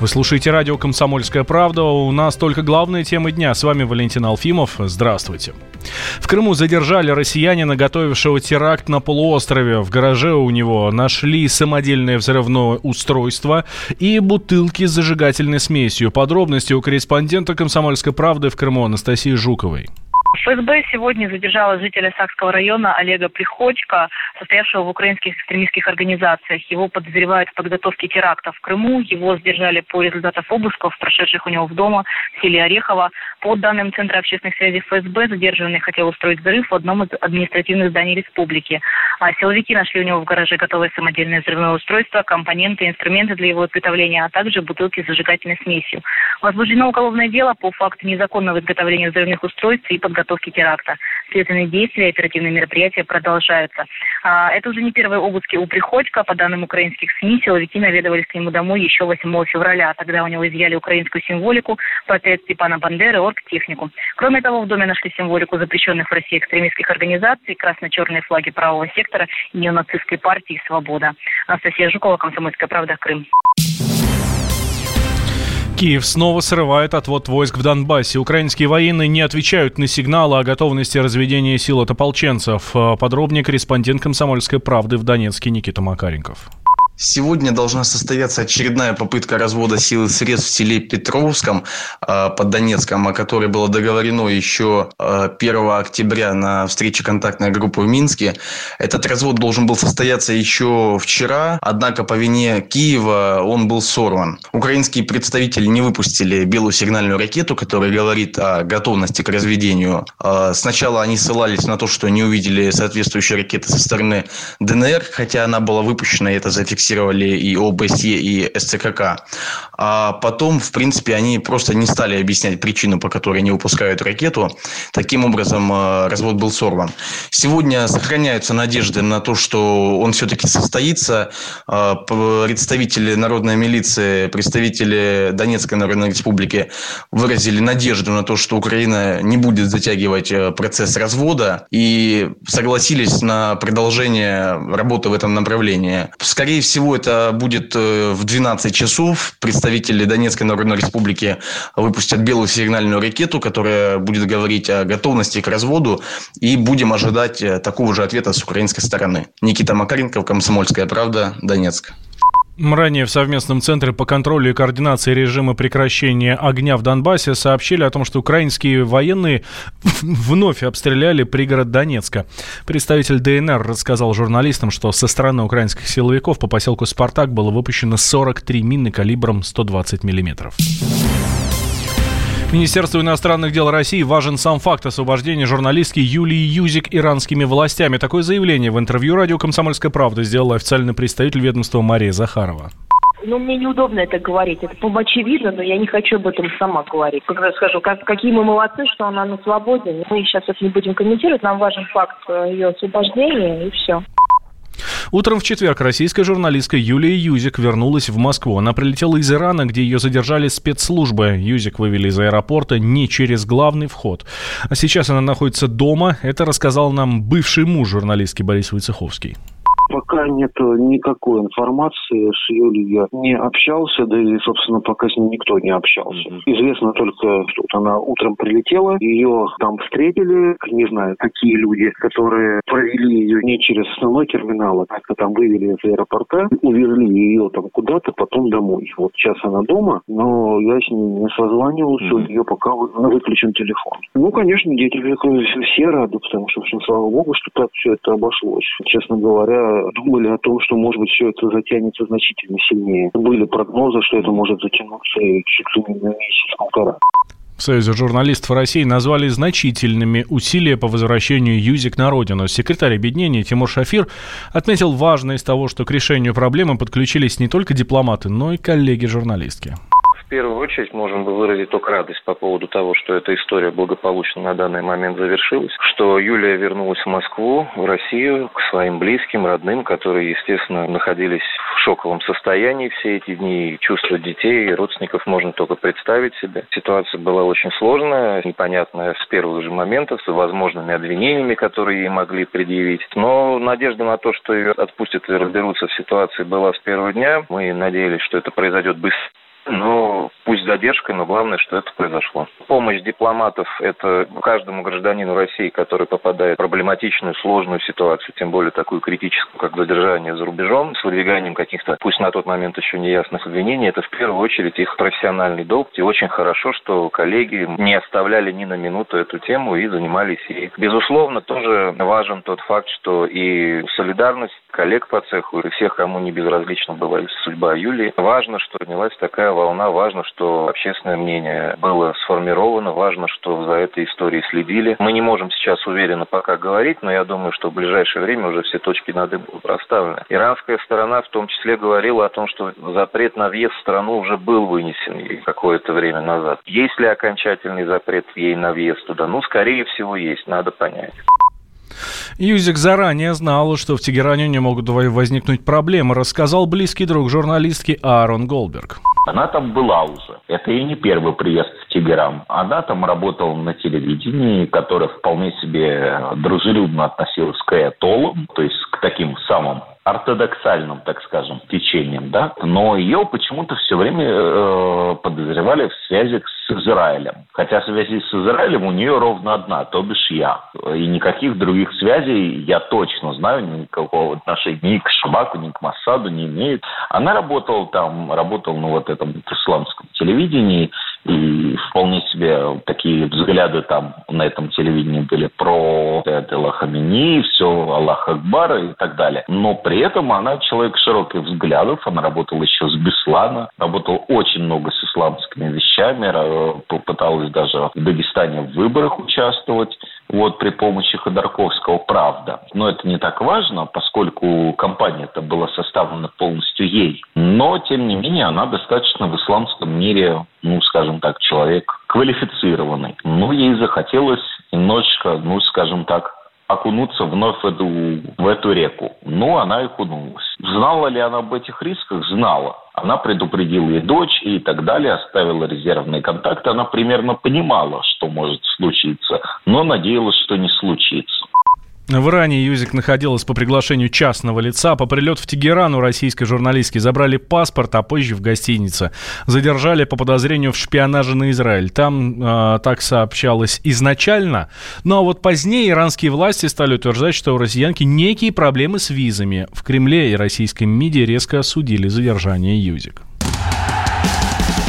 Вы слушаете радио «Комсомольская правда». У нас только главные темы дня. С вами Валентин Алфимов. Здравствуйте. В Крыму задержали россиянина, готовившего теракт на полуострове. В гараже у него нашли самодельное взрывное устройство и бутылки с зажигательной смесью. Подробности у корреспондента «Комсомольской правды» в Крыму Анастасии Жуковой. ФСБ сегодня задержала жителя Сакского района Олега Приходько, состоявшего в украинских экстремистских организациях. Его подозревают в подготовке теракта в Крыму. Его задержали по результатам обысков, прошедших у него в дома в селе Орехово. По данным Центра общественных связей ФСБ, задержанный хотел устроить взрыв в одном из административных зданий республики. А силовики нашли у него в гараже готовое самодельное взрывное устройство, компоненты, инструменты для его изготовления, а также бутылки с зажигательной смесью. Возбуждено уголовное дело по факту незаконного изготовления взрывных устройств и подготовки подготовки теракта. Следственные действия и оперативные мероприятия продолжаются. А, это уже не первые обыски у Приходько. По данным украинских СМИ, силовики наведывались к нему домой еще 8 февраля. Тогда у него изъяли украинскую символику, портрет Степана Бандеры, оргтехнику. Кроме того, в доме нашли символику запрещенных в России экстремистских организаций, красно-черные флаги правого сектора и неонацистской партии «Свобода». Анастасия Жукова, Комсомольская правда, Крым. Киев снова срывает отвод войск в Донбассе. Украинские военные не отвечают на сигналы о готовности разведения сил от ополченцев. Подробнее корреспондент «Комсомольской правды» в Донецке Никита Макаренков. Сегодня должна состояться очередная попытка развода сил и средств в селе Петровском э, под Донецком, о которой было договорено еще э, 1 октября на встрече контактной группы в Минске. Этот развод должен был состояться еще вчера, однако по вине Киева он был сорван. Украинские представители не выпустили белую сигнальную ракету, которая говорит о готовности к разведению. Э, сначала они ссылались на то, что не увидели соответствующие ракеты со стороны ДНР, хотя она была выпущена, и это зафиксировано фиксировали и ОБСЕ, и СЦКК. А потом, в принципе, они просто не стали объяснять причину, по которой не выпускают ракету. Таким образом, э, развод был сорван. Сегодня сохраняются надежды на то, что он все-таки состоится. Э, представители народной милиции, представители Донецкой Народной Республики выразили надежду на то, что Украина не будет затягивать э, процесс развода и согласились на продолжение работы в этом направлении. Скорее всего, всего, это будет э, в 12 часов. Представители Донецкой Народной Республики выпустят белую сигнальную ракету, которая будет говорить о готовности к разводу. И будем ожидать э, такого же ответа с украинской стороны. Никита Макаренко, Комсомольская правда, Донецк. Ранее в совместном центре по контролю и координации режима прекращения огня в Донбассе сообщили о том, что украинские военные вновь обстреляли пригород Донецка. Представитель ДНР рассказал журналистам, что со стороны украинских силовиков по поселку «Спартак» было выпущено 43 мины калибром 120 миллиметров. Министерству иностранных дел России важен сам факт освобождения журналистки Юлии Юзик иранскими властями. Такое заявление в интервью радио «Комсомольская правда» сделала официальный представитель ведомства Мария Захарова. Ну, мне неудобно это говорить. Это по-очевидно, но я не хочу об этом сама говорить. Когда скажу, как, какие мы молодцы, что она на свободе. Мы сейчас это не будем комментировать. Нам важен факт э, ее освобождения, и все. Утром в четверг российская журналистка Юлия Юзик вернулась в Москву. Она прилетела из Ирана, где ее задержали спецслужбы. Юзик вывели из аэропорта не через главный вход. А сейчас она находится дома. Это рассказал нам бывший муж журналистки Борис Войцеховский. Пока нет никакой информации, с Юлей я не общался, да и, собственно, пока с ней никто не общался. Mm-hmm. Известно только, что вот она утром прилетела, ее там встретили, не знаю, какие люди, которые провели ее не через основной терминал, а как там вывели из аэропорта, увезли ее там куда-то, потом домой. Вот сейчас она дома, но я с ней не созванивался, mm-hmm. ее пока выключен телефон. Ну, конечно, дети все рады, потому что, слава богу, что так все это обошлось. Честно говоря, думали о том, что, может быть, все это затянется значительно сильнее. Были прогнозы, что это может затянуться чуть ли не на месяц-полтора. В Союзе журналистов России назвали значительными усилия по возвращению Юзик на родину. Секретарь объединения Тимур Шафир отметил важность того, что к решению проблемы подключились не только дипломаты, но и коллеги-журналистки первую очередь можем выразить только радость по поводу того, что эта история благополучно на данный момент завершилась, что Юлия вернулась в Москву, в Россию, к своим близким, родным, которые, естественно, находились в шоковом состоянии все эти дни. Чувства детей и родственников можно только представить себе. Ситуация была очень сложная, непонятная с первых же моментов, с возможными обвинениями, которые ей могли предъявить. Но надежда на то, что ее отпустят и разберутся в ситуации, была с первого дня. Мы надеялись, что это произойдет быстро но пусть задержкой, но главное, что это произошло. Помощь дипломатов – это каждому гражданину России, который попадает в проблематичную, сложную ситуацию, тем более такую критическую, как задержание за рубежом, с выдвиганием каких-то, пусть на тот момент еще неясных обвинений, это в первую очередь их профессиональный долг. И очень хорошо, что коллеги не оставляли ни на минуту эту тему и занимались ей. Безусловно, тоже важен тот факт, что и солидарность коллег по цеху, и всех, кому не безразлична была судьба Юлии, важно, что поднялась такая волна, важно, что общественное мнение было сформировано, важно, что за этой историей следили. Мы не можем сейчас уверенно пока говорить, но я думаю, что в ближайшее время уже все точки над «и» будут расставлены. Иранская сторона в том числе говорила о том, что запрет на въезд в страну уже был вынесен какое-то время назад. Есть ли окончательный запрет ей на въезд туда? Ну, скорее всего, есть, надо понять. Юзик заранее знал, что в Тегеране не могут возникнуть проблемы, рассказал близкий друг журналистки Аарон Голберг. Она там была уже. Это и не первый приезд в Тегеран. Она там работала на телевидении, которое вполне себе дружелюбно относилась к этолам, то есть к таким самым ортодоксальным, так скажем, течением, да, но ее почему-то все время э, подозревали в связях с Израилем. Хотя связи с Израилем у нее ровно одна, то бишь я. И никаких других связей, я точно знаю, никакого отношения ни к Шабаку, ни к Массаду не имеет. Она работала там, работала на вот этом исламском телевидении, и вполне себе такие взгляды там на этом телевидении были про это Хамини, все Аллах Акбар и так далее. Но при этом она человек широких взглядов, она работала еще с Беслана, работала очень много с исламскими вещами, попыталась даже в Дагестане в выборах участвовать вот при помощи Ходорковского «Правда». Но это не так важно, поскольку компания это была составлена полностью ей. Но, тем не менее, она достаточно в исламском мире, ну, скажем так, человек квалифицированный. Но ей захотелось немножечко, ну, скажем так, окунуться вновь в эту, в эту реку. Ну, она и окунулась. Знала ли она об этих рисках? Знала. Она предупредила и дочь, и так далее, оставила резервные контакты. Она примерно понимала, что может случиться, но надеялась, что не случится. В Иране Юзик находилась по приглашению частного лица. По прилету в Тегеран у российской журналистки забрали паспорт, а позже в гостинице. Задержали по подозрению в шпионаже на Израиль. Там э, так сообщалось изначально. Ну а вот позднее иранские власти стали утверждать, что у россиянки некие проблемы с визами. В Кремле и российском МИДе резко осудили задержание Юзик.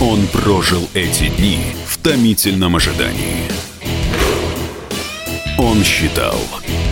Он прожил эти дни в томительном ожидании. Он считал